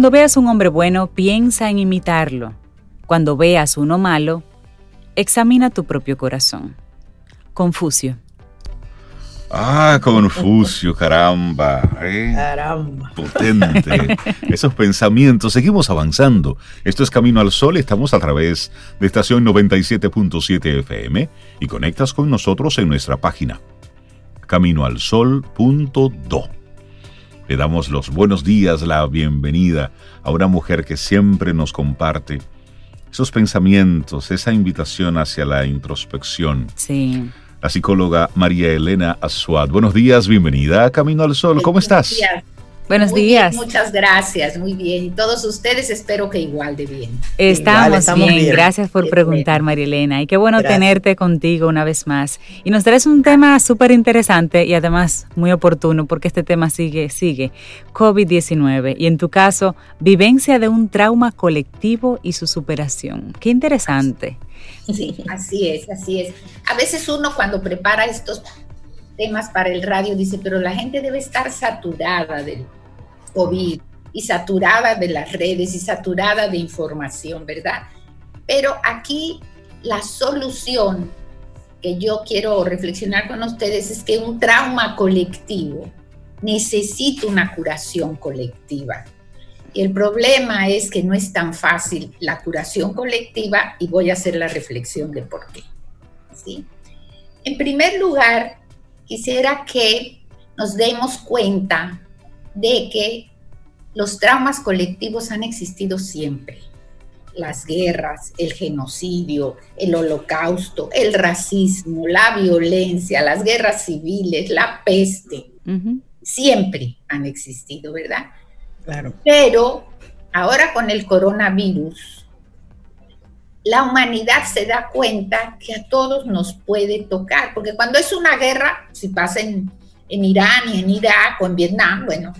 Cuando veas un hombre bueno, piensa en imitarlo. Cuando veas uno malo, examina tu propio corazón. Confucio. Ah, Confucio, caramba. ¿eh? Caramba. Potente. Esos pensamientos. Seguimos avanzando. Esto es Camino al Sol. Estamos a través de estación 97.7 FM y conectas con nosotros en nuestra página caminoalsol.do. Le damos los buenos días, la bienvenida a una mujer que siempre nos comparte esos pensamientos, esa invitación hacia la introspección. Sí. La psicóloga María Elena Azuad. Buenos días, bienvenida a Camino al Sol. ¿Cómo estás? Buenos Muy días. bien, muchas gracias, muy bien. Y todos ustedes espero que igual de bien. Estamos, Igual, estamos bien. bien. Gracias por Qué preguntar, Elena. Y qué bueno Gracias. tenerte contigo una vez más. Y nos traes un tema súper interesante y además muy oportuno porque este tema sigue, sigue. COVID-19 y en tu caso, vivencia de un trauma colectivo y su superación. Qué interesante. Sí, así es, así es. A veces uno cuando prepara estos temas para el radio dice, pero la gente debe estar saturada del COVID y saturada de las redes y saturada de información, ¿verdad? Pero aquí la solución que yo quiero reflexionar con ustedes es que un trauma colectivo necesita una curación colectiva. Y el problema es que no es tan fácil la curación colectiva y voy a hacer la reflexión de por qué. ¿sí? En primer lugar, quisiera que nos demos cuenta de que los traumas colectivos han existido siempre. Las guerras, el genocidio, el holocausto, el racismo, la violencia, las guerras civiles, la peste, siempre han existido, ¿verdad? Claro. Pero ahora con el coronavirus, la humanidad se da cuenta que a todos nos puede tocar, porque cuando es una guerra, si pasa en, en Irán y en Irak o en Vietnam, bueno,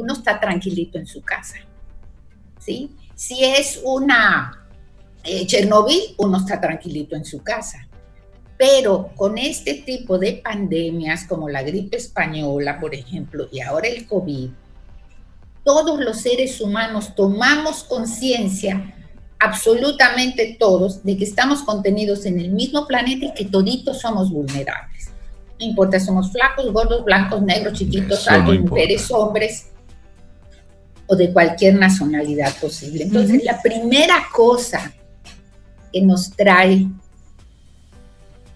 uno está tranquilito en su casa. ¿sí? Si es una eh, Chernobyl, uno está tranquilito en su casa. Pero con este tipo de pandemias como la gripe española, por ejemplo, y ahora el COVID, todos los seres humanos tomamos conciencia, absolutamente todos, de que estamos contenidos en el mismo planeta y que toditos somos vulnerables. No importa, somos flacos, gordos, blancos, negros, chiquitos, no altos, mujeres, hombres o de cualquier nacionalidad posible. Entonces, Ujú. la primera cosa que nos trae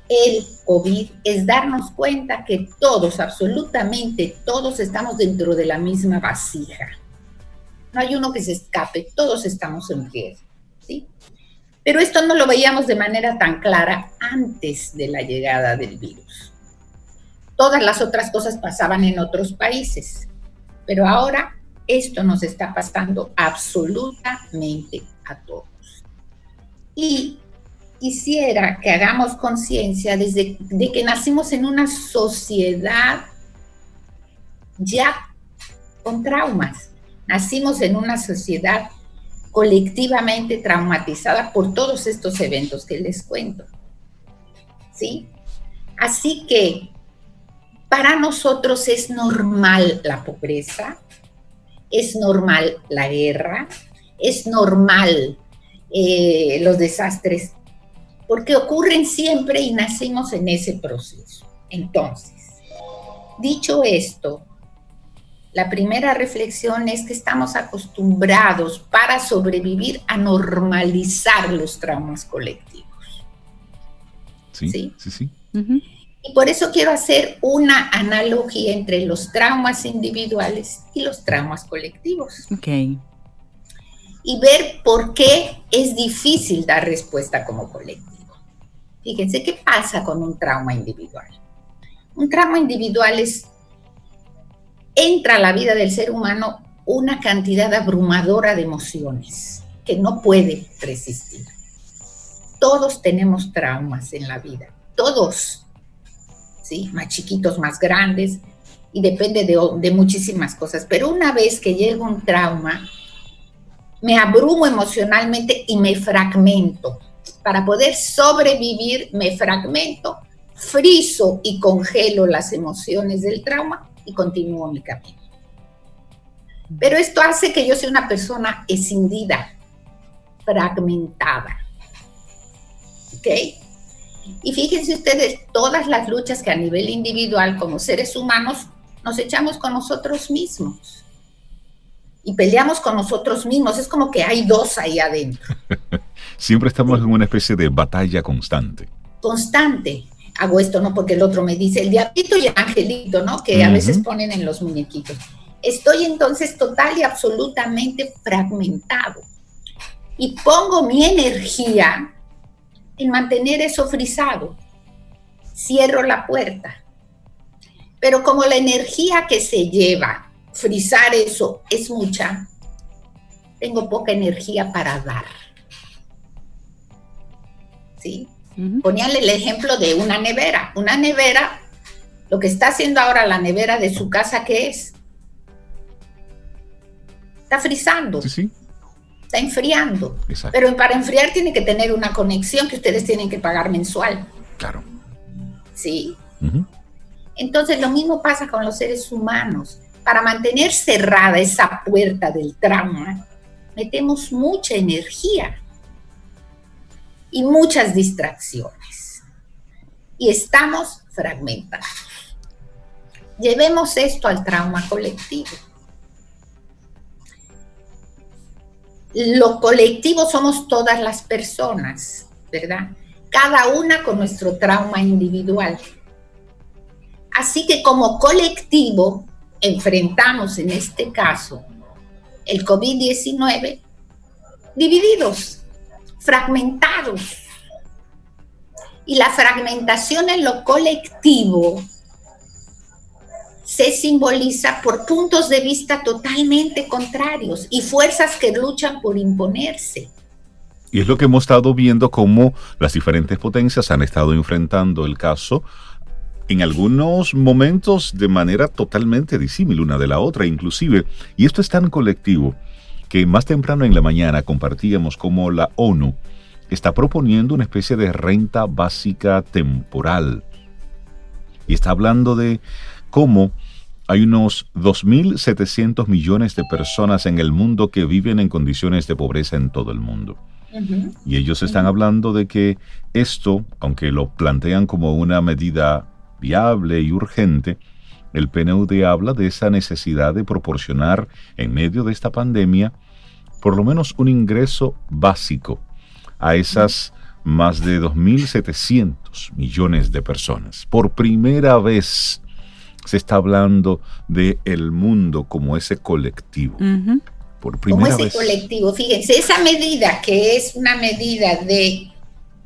el COVID es darnos cuenta que todos, absolutamente todos, estamos dentro de la misma vasija. No hay uno que se escape, todos estamos en riesgo. ¿sí? Pero esto no lo veíamos de manera tan clara antes de la llegada del virus. Todas las otras cosas pasaban en otros países, pero ahora esto nos está pasando absolutamente a todos. Y quisiera que hagamos conciencia desde de que nacimos en una sociedad ya con traumas. Nacimos en una sociedad colectivamente traumatizada por todos estos eventos que les cuento. ¿Sí? Así que para nosotros es normal la pobreza, es normal la guerra, es normal eh, los desastres, porque ocurren siempre y nacimos en ese proceso. Entonces, dicho esto, la primera reflexión es que estamos acostumbrados para sobrevivir a normalizar los traumas colectivos. Sí, Sí. sí. Y por eso quiero hacer una analogía entre los traumas individuales y los traumas colectivos Ok. y ver por qué es difícil dar respuesta como colectivo. Fíjense qué pasa con un trauma individual. Un trauma individual es, entra a la vida del ser humano una cantidad abrumadora de emociones que no puede resistir. Todos tenemos traumas en la vida, todos, ¿sí? Más chiquitos, más grandes, y depende de, de muchísimas cosas. Pero una vez que llega un trauma, me abrumo emocionalmente y me fragmento. Para poder sobrevivir, me fragmento, friso y congelo las emociones del trauma y continúo mi camino. Pero esto hace que yo sea una persona escindida, fragmentada. ¿Ok? Y fíjense ustedes, todas las luchas que a nivel individual como seres humanos nos echamos con nosotros mismos. Y peleamos con nosotros mismos. Es como que hay dos ahí adentro. Siempre estamos en una especie de batalla constante. Constante. Hago esto, ¿no? Porque el otro me dice, el diablito y el angelito, ¿no? Que a veces ponen en los muñequitos. Estoy entonces total y absolutamente fragmentado. Y pongo mi energía en mantener eso frisado. Cierro la puerta. Pero como la energía que se lleva, frisar eso, es mucha, tengo poca energía para dar. ¿Sí? Poníanle el ejemplo de una nevera. Una nevera, lo que está haciendo ahora la nevera de su casa, ¿qué es? Está frisando. Sí, sí está enfriando. Pero para enfriar tiene que tener una conexión que ustedes tienen que pagar mensual. Claro. Sí. Entonces lo mismo pasa con los seres humanos. Para mantener cerrada esa puerta del trauma, metemos mucha energía y muchas distracciones. Y estamos fragmentados. Llevemos esto al trauma colectivo. Lo colectivo somos todas las personas, ¿verdad? Cada una con nuestro trauma individual. Así que como colectivo enfrentamos en este caso el COVID-19 divididos, fragmentados. Y la fragmentación en lo colectivo se simboliza por puntos de vista totalmente contrarios y fuerzas que luchan por imponerse. Y es lo que hemos estado viendo cómo las diferentes potencias han estado enfrentando el caso en algunos momentos de manera totalmente disímil una de la otra, inclusive, y esto es tan colectivo que más temprano en la mañana compartíamos cómo la ONU está proponiendo una especie de renta básica temporal. Y está hablando de cómo hay unos 2.700 millones de personas en el mundo que viven en condiciones de pobreza en todo el mundo. Y ellos están hablando de que esto, aunque lo plantean como una medida viable y urgente, el PNUD habla de esa necesidad de proporcionar en medio de esta pandemia por lo menos un ingreso básico a esas más de 2.700 millones de personas. Por primera vez se está hablando de el mundo como ese colectivo. Por primera como ese colectivo, fíjense, esa medida que es una medida de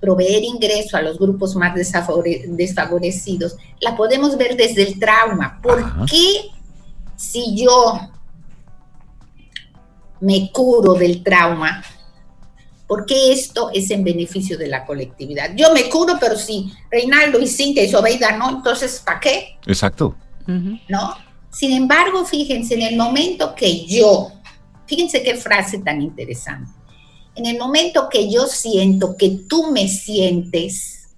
proveer ingreso a los grupos más desfavorecidos, la podemos ver desde el trauma. ¿Por qué si yo me curo del trauma, ¿Por qué esto es en beneficio de la colectividad? Yo me curo, pero si Reinaldo y Cintia y Sobeida no, entonces ¿para qué? Exacto. ¿No? Sin embargo, fíjense, en el momento que yo, fíjense qué frase tan interesante, en el momento que yo siento que tú me sientes,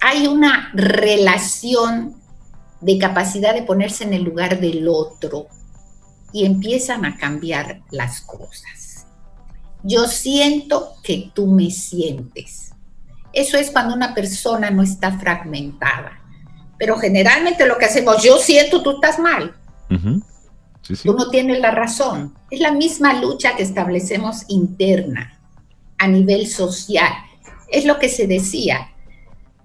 hay una relación de capacidad de ponerse en el lugar del otro y empiezan a cambiar las cosas. Yo siento que tú me sientes. Eso es cuando una persona no está fragmentada. Pero generalmente lo que hacemos, yo siento, tú estás mal. Tú no tienes la razón. Es la misma lucha que establecemos interna a nivel social. Es lo que se decía.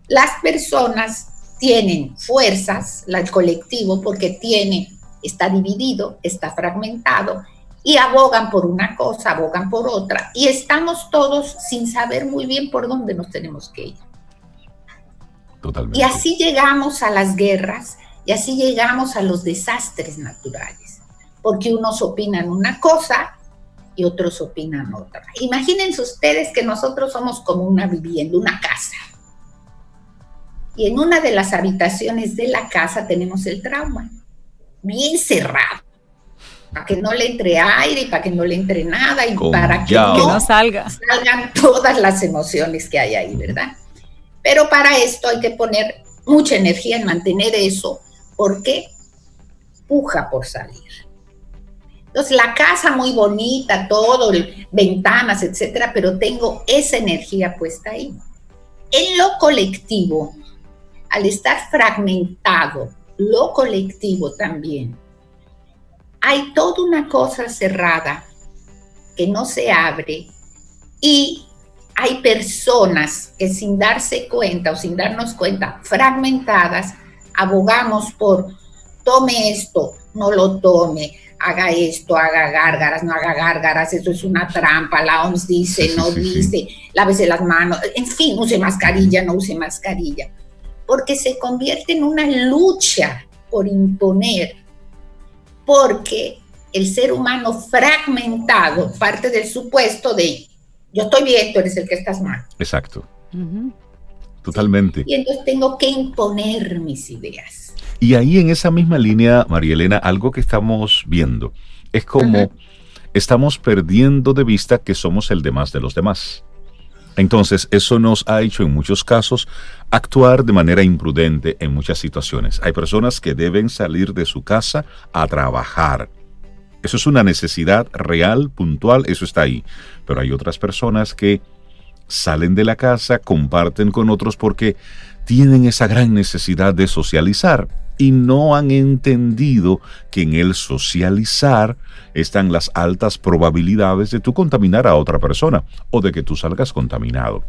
Las personas tienen fuerzas, el colectivo, porque tiene, está dividido, está fragmentado, y abogan por una cosa, abogan por otra, y estamos todos sin saber muy bien por dónde nos tenemos que ir. Y así llegamos a las guerras y así llegamos a los desastres naturales, porque unos opinan una cosa y otros opinan otra. Imagínense ustedes que nosotros somos como una vivienda, una casa. Y en una de las habitaciones de la casa tenemos el trauma, bien cerrado, para que no le entre aire y para que no le entre nada y para que no, salga. salgan todas las emociones que hay ahí, ¿verdad? Pero para esto hay que poner mucha energía en mantener eso porque puja por salir. Entonces, la casa muy bonita, todo, ventanas, etcétera, pero tengo esa energía puesta ahí. En lo colectivo, al estar fragmentado, lo colectivo también, hay toda una cosa cerrada que no se abre y hay personas que sin darse cuenta o sin darnos cuenta, fragmentadas, abogamos por tome esto, no lo tome, haga esto, haga gárgaras, no haga gárgaras, eso es una trampa, la OMS dice, no dice, lávese las manos, en fin, use mascarilla, no use mascarilla, porque se convierte en una lucha por imponer, porque el ser humano fragmentado parte del supuesto de yo estoy bien, tú eres el que estás mal. Exacto. Totalmente. Y entonces tengo que imponer mis ideas. Y ahí en esa misma línea, María Elena, algo que estamos viendo es como estamos perdiendo de vista que somos el demás de los demás. Entonces, eso nos ha hecho en muchos casos actuar de manera imprudente en muchas situaciones. Hay personas que deben salir de su casa a trabajar. Eso es una necesidad real, puntual, eso está ahí. Pero hay otras personas que salen de la casa, comparten con otros porque tienen esa gran necesidad de socializar y no han entendido que en el socializar están las altas probabilidades de tú contaminar a otra persona o de que tú salgas contaminado.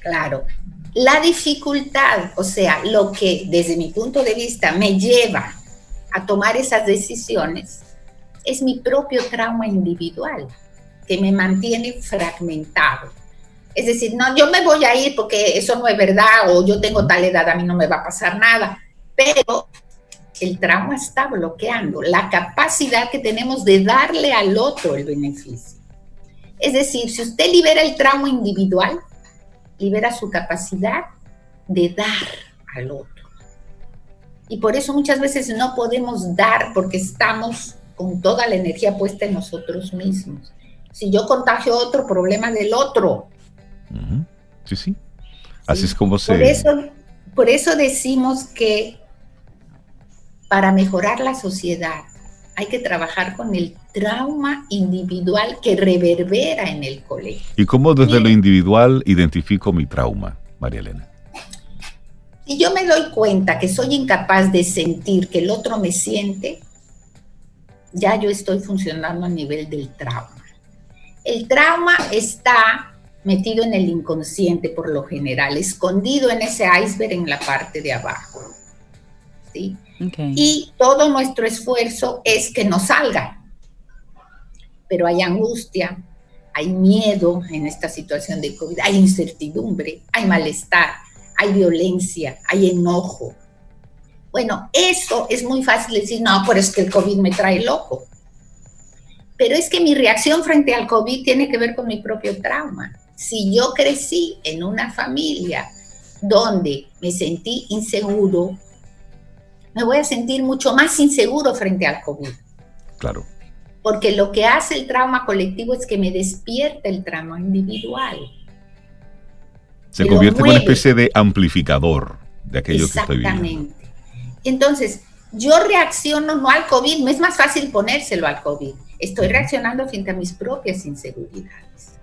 Claro. La dificultad, o sea, lo que desde mi punto de vista me lleva a tomar esas decisiones, es mi propio trauma individual que me mantiene fragmentado. Es decir, no, yo me voy a ir porque eso no es verdad o yo tengo tal edad, a mí no me va a pasar nada, pero el trauma está bloqueando la capacidad que tenemos de darle al otro el beneficio. Es decir, si usted libera el trauma individual, libera su capacidad de dar al otro. Y por eso muchas veces no podemos dar porque estamos con toda la energía puesta en nosotros mismos. Si yo contagio otro, problema del otro. Sí, sí. Así es como se... Por eso, por eso decimos que para mejorar la sociedad hay que trabajar con el trauma individual que reverbera en el colegio. ¿Y cómo desde lo individual identifico mi trauma, María Elena? Si yo me doy cuenta que soy incapaz de sentir que el otro me siente, ya yo estoy funcionando a nivel del trauma. El trauma está metido en el inconsciente por lo general, escondido en ese iceberg en la parte de abajo. ¿sí? Y todo nuestro esfuerzo es que no salga. Pero hay angustia, hay miedo en esta situación de COVID, hay incertidumbre, hay malestar, hay violencia, hay enojo. Bueno, eso es muy fácil decir, no, pero es que el COVID me trae loco pero es que mi reacción frente al COVID tiene que ver con mi propio trauma. Si yo crecí en una familia donde me sentí inseguro, me voy a sentir mucho más inseguro frente al COVID. Claro. Porque lo que hace el trauma colectivo es que me despierta el trauma individual. Se convierte en una especie de amplificador de aquello que estoy viviendo. Exactamente. Entonces, yo reacciono no al COVID, me es más fácil ponérselo al COVID Estoy reaccionando frente a mis propias inseguridades.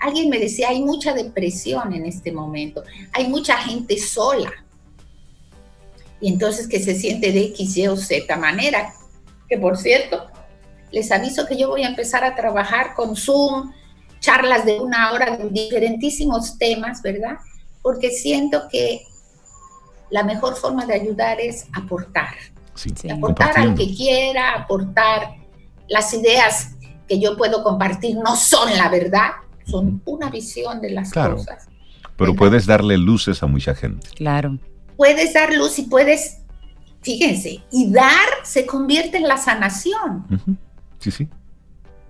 Alguien me decía, hay mucha depresión en este momento, hay mucha gente sola. Y entonces que se siente de X, Y o Z manera, que por cierto, les aviso que yo voy a empezar a trabajar con Zoom, charlas de una hora de diferentísimos temas, ¿verdad? Porque siento que la mejor forma de ayudar es aportar. Sí, aportar al que quiera, aportar las ideas que yo puedo compartir no son la verdad, son una visión de las cosas. Pero puedes darle luces a mucha gente. Claro. Puedes dar luz y puedes, fíjense, y dar se convierte en la sanación. Sí, sí.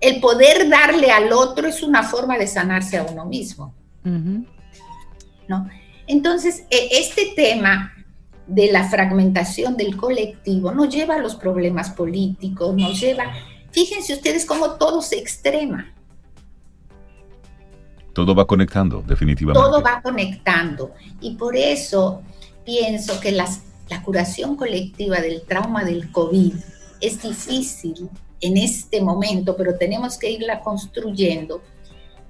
El poder darle al otro es una forma de sanarse a uno mismo. ¿No? Entonces, e, este tema de la fragmentación del colectivo nos lleva a los problemas políticos, nos lleva Fíjense ustedes cómo todo se extrema. Todo va conectando, definitivamente. Todo va conectando. Y por eso pienso que la curación colectiva del trauma del COVID es difícil en este momento, pero tenemos que irla construyendo,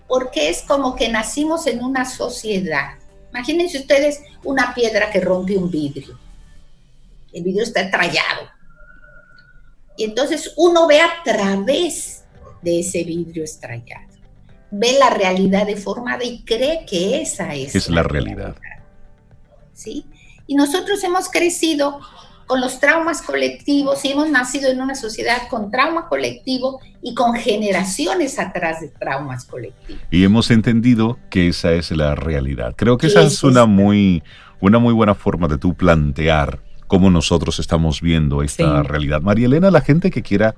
porque es como que nacimos en una sociedad. Imagínense ustedes una piedra que rompe un vidrio. El vidrio está trallado. Y entonces uno ve a través de ese vidrio estrellado. Ve la realidad deformada y cree que esa es. Es la, realidad. realidad. ¿Sí? Y nosotros hemos crecido con los traumas colectivos y hemos nacido en una sociedad con trauma colectivo y con generaciones atrás de traumas colectivos. Y hemos entendido que esa es la realidad. Creo que esa es una muy, una muy buena forma de tú plantear cómo nosotros estamos viendo esta realidad. María Elena, la gente que quiera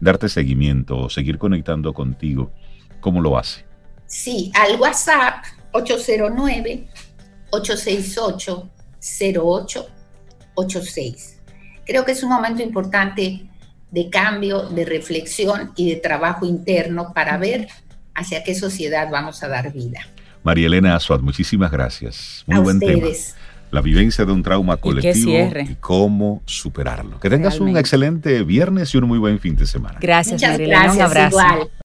darte seguimiento o seguir conectando contigo, ¿cómo lo hace? Sí, al WhatsApp 809 868 0886. Creo que es un momento importante de cambio, de reflexión y de trabajo interno para ver hacia qué sociedad vamos a dar vida. María Elena Azuad, muchísimas gracias. Muy buen tema. La vivencia de un trauma colectivo y, cómo superarlo. Que tengas un excelente viernes y un muy buen fin de semana. Gracias, María Elena. Un abrazo.